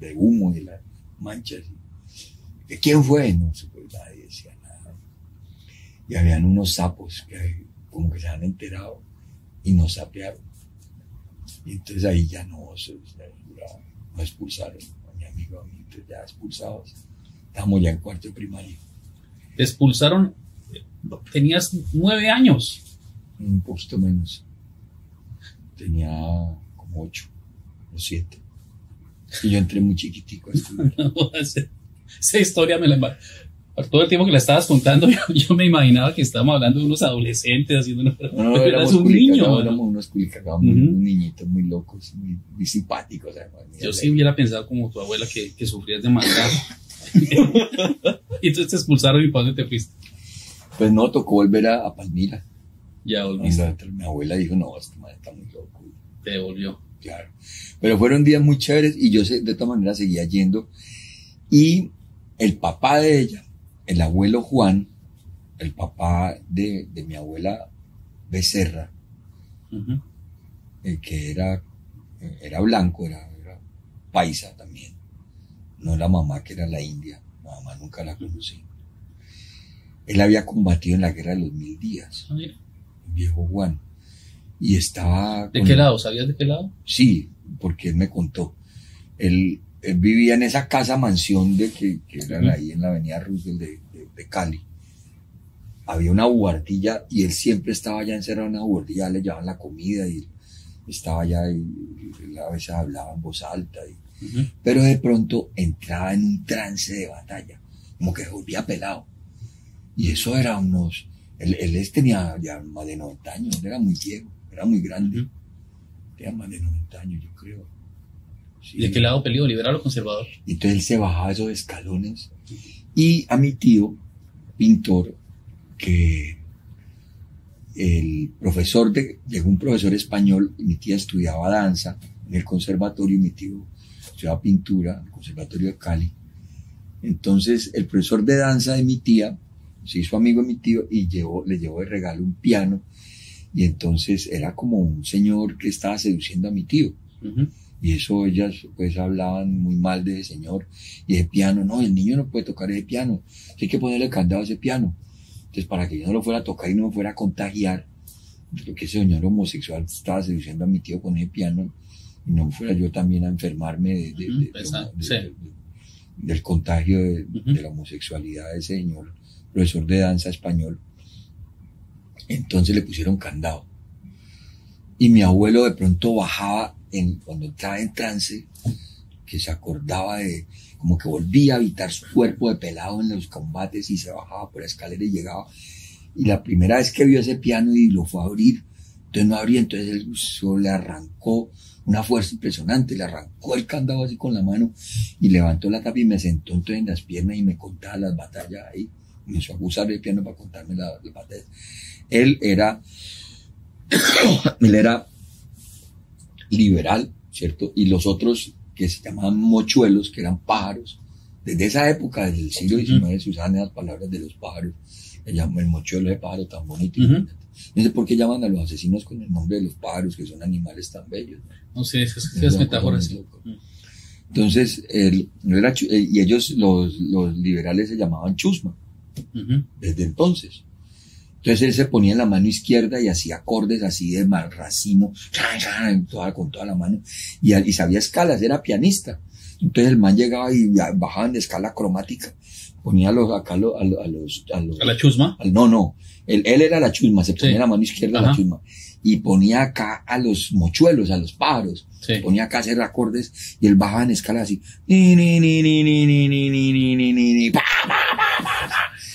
de humo y las manchas. ¿De quién fue? No supo, nadie decía nada. Y habían unos sapos que como que se han enterado y nos sapearon. Y entonces ahí ya no, se, no expulsaron a mi amigo, a mí, entonces ya expulsados. Estamos ya en cuarto de primaria. Te expulsaron, tenías nueve años. Un poquito menos. Tenía como ocho o siete. Y yo entré muy chiquitico a estudiar. Esa historia me la todo el tiempo que la estabas contando, yo, me imaginaba que estábamos hablando de unos adolescentes haciendo una... No, no, éramos un niño. No, éramos unos culicagados, uh -huh. niñitos muy locos, muy, muy simpáticos. Además, yo sí hubiera pensado como tu abuela que, que sufrías de maldad. y entonces te expulsaron y ¿para dónde te fuiste? Pues no, tocó volver a, a Palmira. Ya volviste. Mi abuela dijo, no, este man está muy loco. Te devolvió. Claro. Pero fueron días muy chéveres y yo de todas maneras seguía yendo. Y el papá de ella, el abuelo Juan, el papá de, de mi abuela Becerra, uh -huh. el que era, era blanco, era, era, paisa también. No la mamá que era la india, la mamá nunca la conocí. Él había combatido en la guerra de los mil días, Ah, el viejo Juan. Y estaba... ¿De qué lado? ¿Sabías de qué lado? Sí, porque él me contó. Él, él vivía en esa casa mansión de que, que eran ahí en la avenida Roosevelt de, de, de, Cali. Había una buhardilla y él siempre estaba allá encerrado en una buhardilla, le llevaban la comida y estaba allá y, y a veces hablaba en voz alta. Y, uh -huh. Pero de pronto entraba en un trance de batalla, como que volvía pelado. Y eso era unos... Él, él tenía ya más de 90 años, era muy viejo, era muy grande. -huh. Tenía más de 90 años, yo creo. Sí. ¿De qué lado peleó, liberal o conservador? Entonces él se bajaba esos escalones. Y a mi tío, pintor, que el profesor de, llegó un profesor español, mi tía estudiaba danza en el conservatorio, mi tío estudiaba pintura en el conservatorio de Cali. Entonces el profesor de danza de mi tía se hizo amigo de mi tío y llevó, le llevó de regalo un piano. Y entonces era como un señor que estaba seduciendo a mi tío. Uh -huh. Y eso ellas pues hablaban muy mal de ese señor. Y de piano, no, el niño no puede tocar ese piano. Hay que ponerle candado a ese piano. Entonces para que yo no lo fuera a tocar y no me fuera a contagiar, porque ese señor homosexual estaba seduciendo a mi tío con ese piano, y no fuera yo también a enfermarme de, de, de, sí. del contagio de, uh -huh. la homosexualidad de ese señor, profesor de danza español. Entonces le pusieron candado. Y mi abuelo de pronto bajaba en, cuando entraba en trance, que se acordaba de, como que volvía a habitar su cuerpo de pelado en los combates y se bajaba por la escalera y llegaba. Y la primera vez que vio ese piano y lo fue a abrir, entonces no abría, entonces él solo le arrancó una fuerza impresionante, le arrancó el candado así con la mano y levantó la tapa y me sentó entonces en las piernas y me contaba las batallas ahí. Me hizo abusar del piano para contarme la batallas. Él era, él era liberal, ¿cierto? Y los otros que se llamaban mochuelos, que eran pájaros. Desde esa época, desde el siglo XIX, uh -huh. se usaban las palabras de los pájaros. El mochuelo de pájaro tan bonito. Uh -huh. No sé por qué llaman a los asesinos con el nombre de los pájaros, que son animales tan bellos. No, sé, esas, esas metáforas. Entonces, él, no era, y ellos, los, los liberales, se llamaban chusma. Uh -huh. Desde entonces. Entonces él se ponía en la mano izquierda y hacía acordes así de mal racimo, con toda la mano, y, y sabía escalas, era pianista. Entonces el man llegaba y bajaban de escala cromática, ponía los, acá a los, a los, a los, ¿A la chusma? Al, no, no, él, él, era la chusma, se ponía sí. la mano izquierda Ajá. la chusma, y ponía acá a los mochuelos, a los pájaros, sí. ponía acá a hacer acordes, y él bajaba en escala así, ni, ni, ni, ni, ni, ni, ni, ni, ni, ni, ni,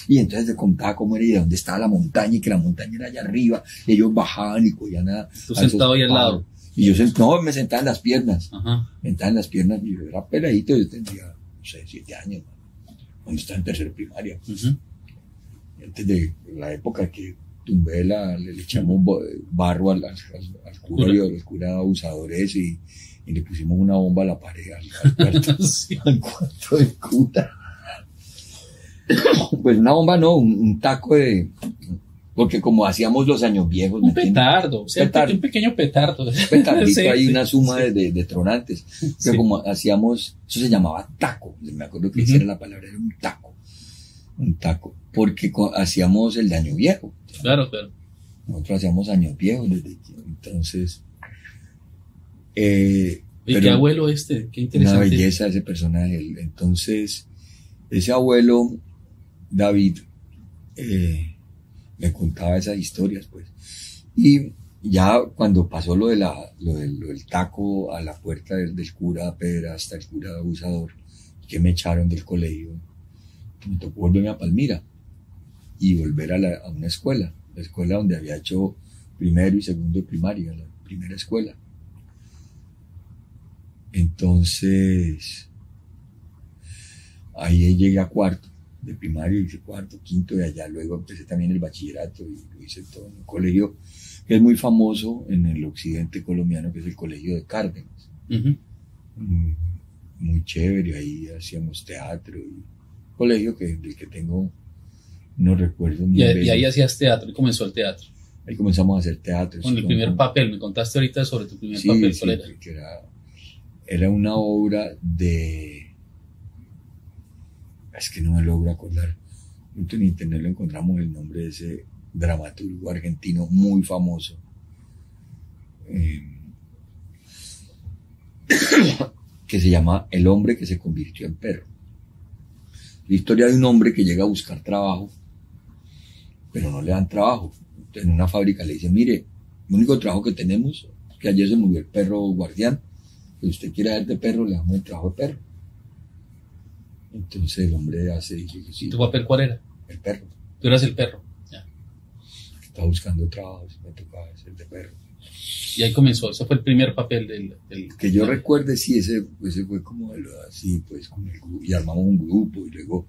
Y entonces le contaba cómo era y de dónde estaba la montaña y que la montaña era allá arriba. Y ellos bajaban y cogían a. Tú sentado ahí al lado. Y yo no, me sentaba en las piernas. Ajá. Me sentaba en las piernas y yo era peladito, yo tendría, no sé, siete años, cuando estaba en tercera primaria. Uh -huh. Antes de la época que tumbé la, le, le echamos barro al, al, al cura, ¿Cura? Y, al cura abusador ese y, y, le pusimos una bomba a la pared, al, al cuarto, sí. al cuarto del cura pues una bomba no, un, un, taco de, Porque como hacíamos los años viejos. Un petardo, o sea, petardo. un pequeño petardo. Un petardito, hay una suma de, de, tronantes. Pero como hacíamos, eso se llamaba taco. Me acuerdo que esa era la palabra, era un taco. Un taco. Porque hacíamos el daño viejo. Claro, claro. Nosotros hacíamos años viejos entonces. Eh, ¿Y qué abuelo este? Qué interesante. Una belleza ese personaje. Entonces, ese abuelo, David, eh, me contaba esas historias, pues. Y ya cuando pasó lo, de la, lo, del, taco a la puerta del, cura Pedra hasta el cura abusador, que me echaron del colegio, me tocó volverme a Palmira y volver a, a una escuela, la escuela donde había hecho primero y segundo de primaria, la primera escuela. Entonces, ahí llegué a cuarto de primaria, hice cuarto, quinto y allá luego empecé también el bachillerato y lo hice todo en un colegio que es muy famoso en el occidente colombiano, que es el colegio de Cárdenas. Mm, muy chévere, ahí hacíamos teatro y colegio que, del que tengo no recuerdo y, y ahí hacías teatro y comenzó el teatro. Ahí comenzamos a hacer teatro. Con el primer papel, me contaste ahorita sobre tu primer papel. Sí, era? era una obra de es que no me logro acordar. En internet lo encontramos el nombre de ese dramaturgo argentino muy famoso. Eh, que se llama El hombre que se convirtió en perro. La historia de un hombre que llega a buscar trabajo, pero no le dan trabajo. En una fábrica le dicen, mire, el único trabajo que tenemos que ayer se murió el perro guardián, que usted quiere dar de perro, le damos el trabajo de perro. Entonces el hombre hace, dice que sí. ¿Tu papel cuál era? El perro. Tú eras el perro. Ya. Estaba buscando trabajo, me tocaba ser de perro. Y ahí comenzó, ese fue el primer papel del... que yo recuerde, sí, ese, ese fue como así, pues, con el, y armamos un grupo y luego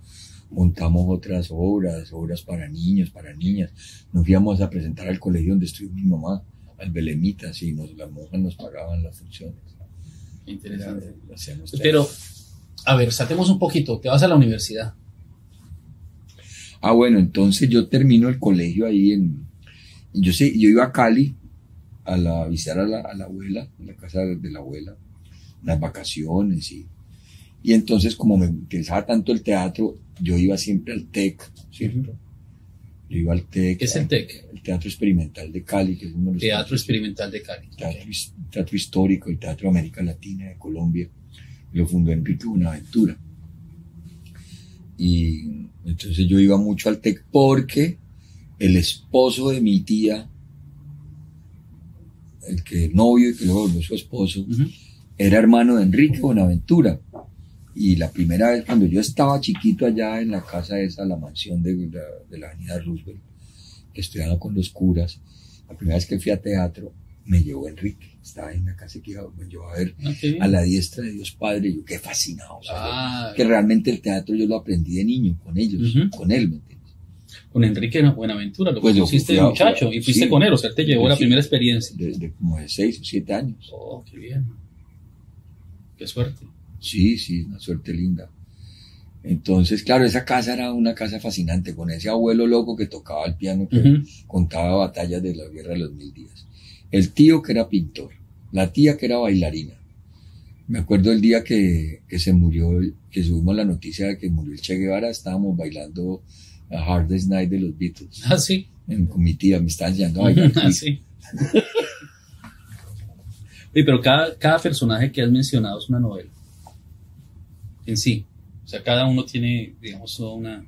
montamos otras obras, obras para niños, para niñas. Nos íbamos a presentar al colegio donde estudió mi mamá, al Belemita, y nos, las monjas nos pagaban las funciones. Interesante. Pero a ver, saltemos un poquito, te vas a la universidad. Ah, bueno, entonces yo termino el colegio ahí en... Yo sé, yo iba a Cali a, la, visitar a la, abuela, a la casa de, la abuela, las vacaciones y... Y entonces como me interesaba tanto el teatro, yo iba siempre al TEC, ¿cierto? Yo iba al TEC. ¿Qué es el TEC? El Teatro Experimental de Cali, que es uno de los... Teatro Experimental de Cali. Teatro, teatro histórico, el Teatro América Latina de Colombia lo fundó Enrique Buenaventura. Y entonces yo iba mucho al TEC porque el esposo de mi tía, el que novio y que luego volvió su esposo, era hermano de Enrique Buenaventura. Y la primera vez cuando yo estaba chiquito allá en la casa esa, la mansión de la, de la avenida Roosevelt, que estudiaba con los curas, la primera vez que fui a teatro, me llevó Enrique. Estaba en la casa que me llevó a ver ah, a la diestra de Dios Padre. yo qué fascinado. Ah. que realmente el teatro yo lo aprendí de niño con ellos, con él, ¿me entiendes? Con Enrique Buenaventura, lo pues conociste de muchacho y fuiste con él, o sea, él te llevó la primera experiencia. Desde como de seis o siete años. Oh, qué bien. Qué suerte. Sí, sí, una suerte linda. Entonces, claro, esa casa era una casa fascinante, con ese abuelo loco que tocaba el piano, que contaba batallas de la guerra de los mil días el tío que era pintor, la tía que era bailarina. Me acuerdo el día que, se murió, que subimos la noticia de que murió el Che Guevara, estábamos bailando a Hardest Night de los Beatles. Ah, sí. con mi tía, me estaban enseñando a bailar. Ah, sí. pero cada, cada personaje que has mencionado es una novela. En sí. O sea, cada uno tiene, digamos, una,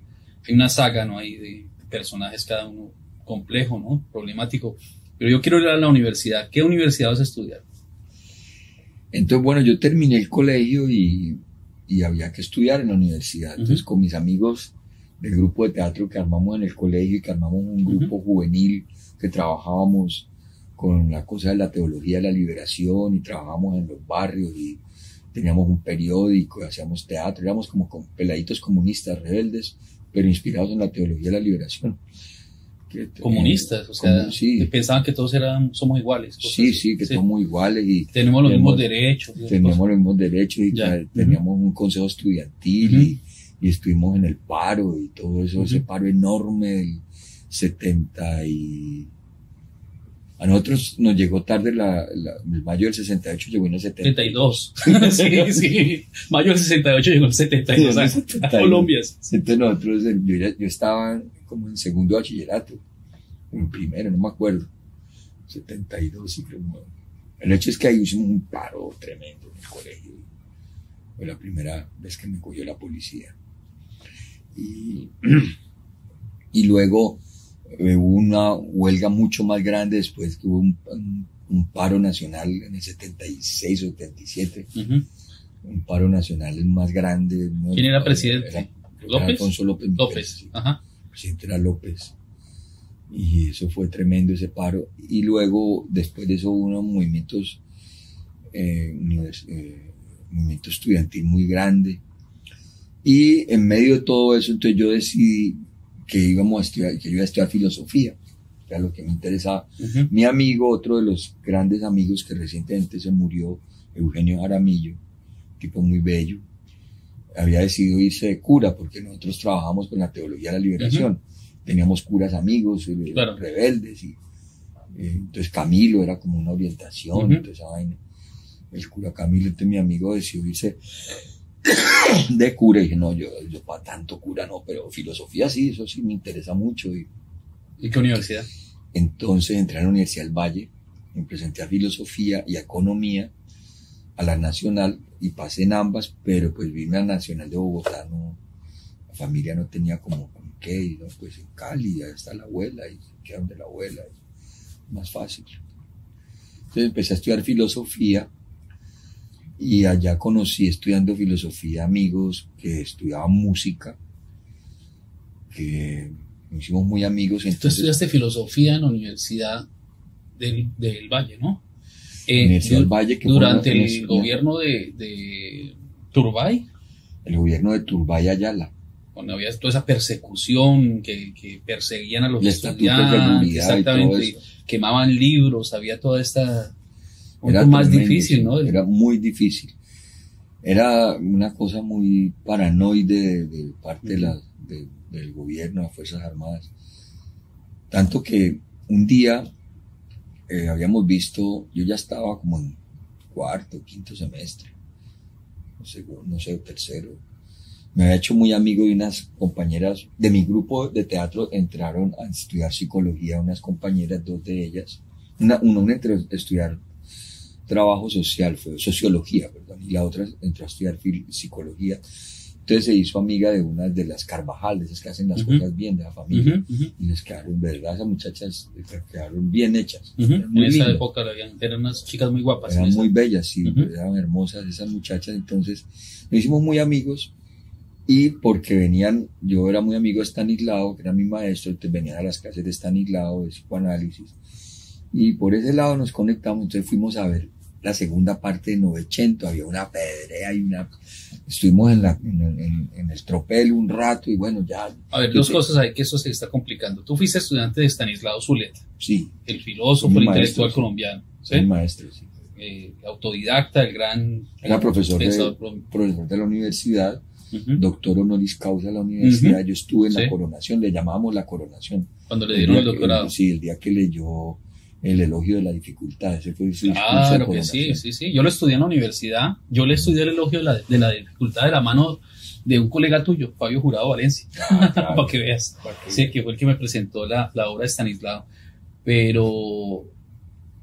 hay una saga, ¿no? Hay de personajes, cada uno complejo, ¿no? Problemático pero yo quiero ir a la universidad. ¿Qué universidad vas a estudiar? Entonces, bueno, yo terminé el colegio y, había que estudiar en la universidad. Entonces, con mis amigos del grupo de teatro que armamos en el colegio y que armamos un grupo juvenil que trabajábamos con la cosa de la teología de la liberación y trabajábamos en los barrios y teníamos un periódico y hacíamos teatro, éramos como peladitos comunistas rebeldes, pero inspirados en la teología de la liberación comunistas, o sea, pensaban que todos eran, somos iguales. Sí, sí, que somos iguales y tenemos los mismos derechos. Tenemos los mismos derechos y teníamos un consejo estudiantil y, estuvimos en el paro y todo eso, ese paro enorme del 70 y... A nosotros nos llegó tarde la, el mayo del 68, llegó en el 72. sí, sí. Mayo del 68 llegó en el 72 a, Colombia. Entonces nosotros, yo, yo estaba como en segundo bachillerato, en primero, no me acuerdo. 72, sí creo. El hecho es que ahí hicimos un paro tremendo en el colegio. Fue la primera vez que me cogió la policía. Y, y luego eh, hubo una huelga mucho más grande después que hubo un, paro nacional en el 76 o 77. Un paro nacional más grande. ¿Quién era presidente? López. Alfonso López. López. Ajá. Presidente era López. Y eso fue tremendo ese paro. Y luego, después de eso, hubo unos movimientos, eh, eh, movimiento estudiantil muy grande. Y en medio de todo eso, entonces yo decidí que íbamos a estudiar, que yo iba a estudiar filosofía, que era lo que me interesaba. Mi amigo, otro de los grandes amigos que recientemente se murió, Eugenio Jaramillo, tipo muy bello, había decidido irse de cura porque nosotros trabajamos con la teología de la liberación. Teníamos curas amigos, eh, rebeldes, y eh, entonces Camilo era como una orientación, entonces El cura Camilo, entonces mi amigo decidió irse de cura y dije, no, yo, yo para tanto cura no, pero filosofía sí, eso sí me interesa mucho. ¿Y, ¿Y qué universidad? Entonces entré a la Universidad del Valle, me presenté a filosofía y a economía, a la nacional, y pasé en ambas, pero pues vine a la nacional de Bogotá, no, la familia no tenía como con qué, y no, pues en Cali, ahí está la abuela, y se donde la abuela, más fácil. Entonces empecé a estudiar filosofía, y allá conocí estudiando filosofía amigos que estudiaban música, que nos hicimos muy amigos. Entonces, Tú estudiaste filosofía en la Universidad del, del Valle, ¿no? Eh, Universidad del Valle. Que durante el gobierno de, de, Turbay. El gobierno de Turbay Ayala. Cuando había toda esa persecución que, que perseguían a los estudiantes, exactamente, quemaban libros, había toda esta era más difícil, ¿no? Era muy difícil. Era una cosa muy paranoide de, parte de la, del gobierno, de las Fuerzas Armadas. Tanto que un día eh, habíamos visto, yo ya estaba como en cuarto, quinto semestre, no sé, no sé, tercero. Me había hecho muy amigo de unas compañeras de mi grupo de teatro, entraron a estudiar psicología, unas compañeras, dos de ellas. Una, una entró a estudiar trabajo social, fue sociología, perdón, y la otra entró a estudiar psicología. Entonces se hizo amiga de una de las Carvajal, de esas que hacen las cosas bien de la familia, y les quedaron, verdad, esas muchachas quedaron bien hechas. En esa época eran unas chicas muy guapas. Eran muy bellas, sí, eran hermosas esas muchachas, entonces nos hicimos muy amigos, y porque venían, yo era muy amigo de Stanislao, que era mi maestro, entonces venían a las clases de Stanislao, de psicoanálisis, y por ese lado nos conectamos, entonces fuimos a ver la segunda parte de Novecento, había una pedrea y una... Estuvimos en, la, en, el tropel un rato y bueno, ya... A ver, dos cosas hay que eso se está complicando. Tú fuiste estudiante de Stanislao Zuleta. Sí. El filósofo, el intelectual colombiano. ¿sí? El maestro, sí. Eh, autodidacta, el gran... Era profesor, de, profesor de la universidad, doctor honoris causa de la universidad. Yo estuve en la coronación, le llamábamos la coronación. Cuando le dieron el, doctorado. sí, el día que leyó el elogio de la dificultad. Ese fue su Claro que sí, sí, sí. Yo lo estudié en la universidad. Yo le estudié el elogio de la, de la dificultad de la mano de un colega tuyo, Fabio Jurado Valencia. Ah, para que veas. Sí, que fue el que me presentó la, la obra de Stanislao. Pero.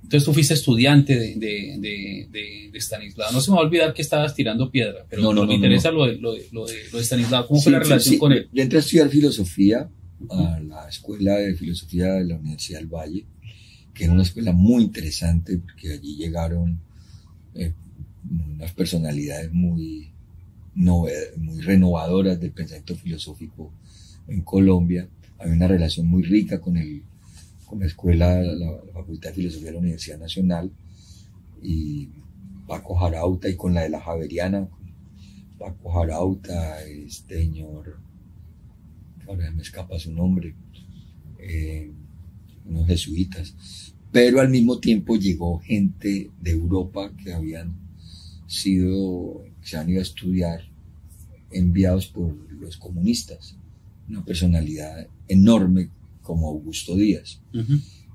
Entonces tú fuiste estudiante de, de, de, de, Stanislao. No se me va a olvidar que estabas tirando piedra, pero no, no, me interesa Lo, de, lo, de, lo, de, Stanislao. ¿Cómo fue la relación con él? Yo entré a estudiar filosofía a la Escuela de Filosofía de la Universidad del Valle que era una escuela muy interesante porque allí llegaron eh, unas personalidades muy, muy renovadoras del pensamiento filosófico en Colombia. Había una relación muy rica con, el, con la escuela, la, Facultad de Filosofía de la Universidad Nacional y Paco Jarauta y con la de la Javeriana, Paco Jarauta, este señor, ahora me escapa su nombre, eh, unos jesuitas, pero al mismo tiempo llegó gente de Europa que habían sido, se han ido a estudiar, enviados por los comunistas, una personalidad enorme como Augusto Díaz.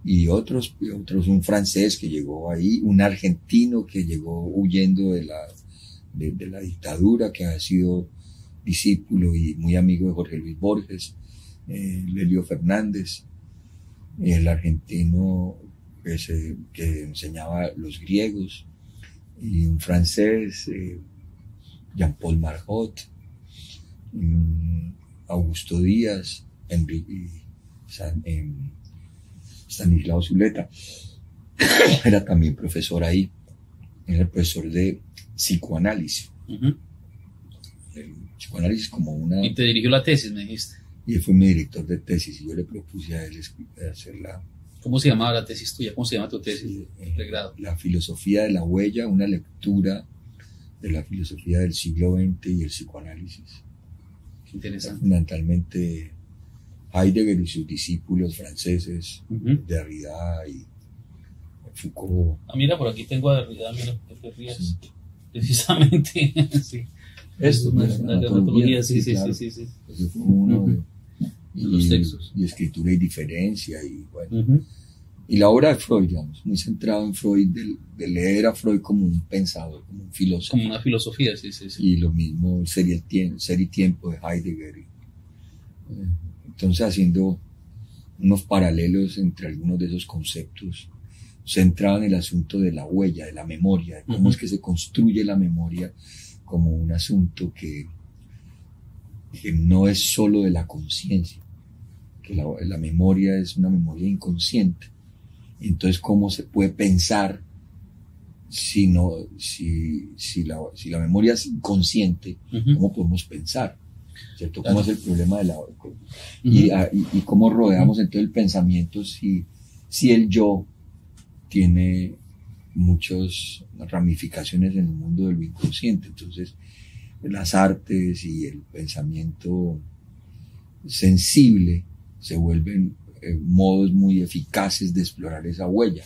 Y otros, otros, un francés que llegó ahí, un argentino que llegó huyendo de la, de, la dictadura, que ha sido discípulo y muy amigo de Jorge Luis Borges, eh, Lelio Fernández, el argentino que, que enseñaba los griegos, y un francés, eh, Jean-Paul Margot, Augusto Díaz, Enrique, em, Stanislao Zuleta, era también profesor ahí, era profesor de psicoanálisis. psicoanálisis como una... Y te dirigió la tesis, me dijiste. Y él fue mi director de tesis y yo le propuse a él hacerla ¿Cómo se llamaba la tesis tuya? ¿Cómo se llama tu tesis de grado? La filosofía de la huella, una lectura de la filosofía del siglo XX y el psicoanálisis. Qué interesante. Fundamentalmente Heidegger y sus discípulos franceses, Derrida y Foucault. Ah, mira, por aquí tengo a Derrida, mira, que te rías. Precisamente, sí. Esto, una, una, sí, sí, sí, sí, sí, uno y, los textos. Y escritura y diferencia, y bueno. Y la obra de Freud, digamos, muy centrado en Freud, de, leer a Freud como un pensador, como un filósofo. Como una filosofía, sí, sí, sí. Y lo mismo, Ser y, tiempo, ser y Tiempo de Heidegger. Eh, entonces, haciendo unos paralelos entre algunos de esos conceptos, centrado en el asunto de la huella, de la memoria, de cómo es que se construye la memoria como un asunto que, que no es solo de la conciencia, que la, memoria es una memoria inconsciente. Entonces, ¿cómo se puede pensar si, no, si, si, la, si la memoria es inconsciente? ¿Cómo podemos pensar? ¿Cierto? ¿Cómo es el problema de la... y, ah, y, cómo rodeamos entonces el pensamiento si, si el yo tiene muchas ramificaciones en el mundo del inconsciente? Entonces, las artes y el pensamiento sensible se vuelven eh, modos muy eficaces de explorar esa huella.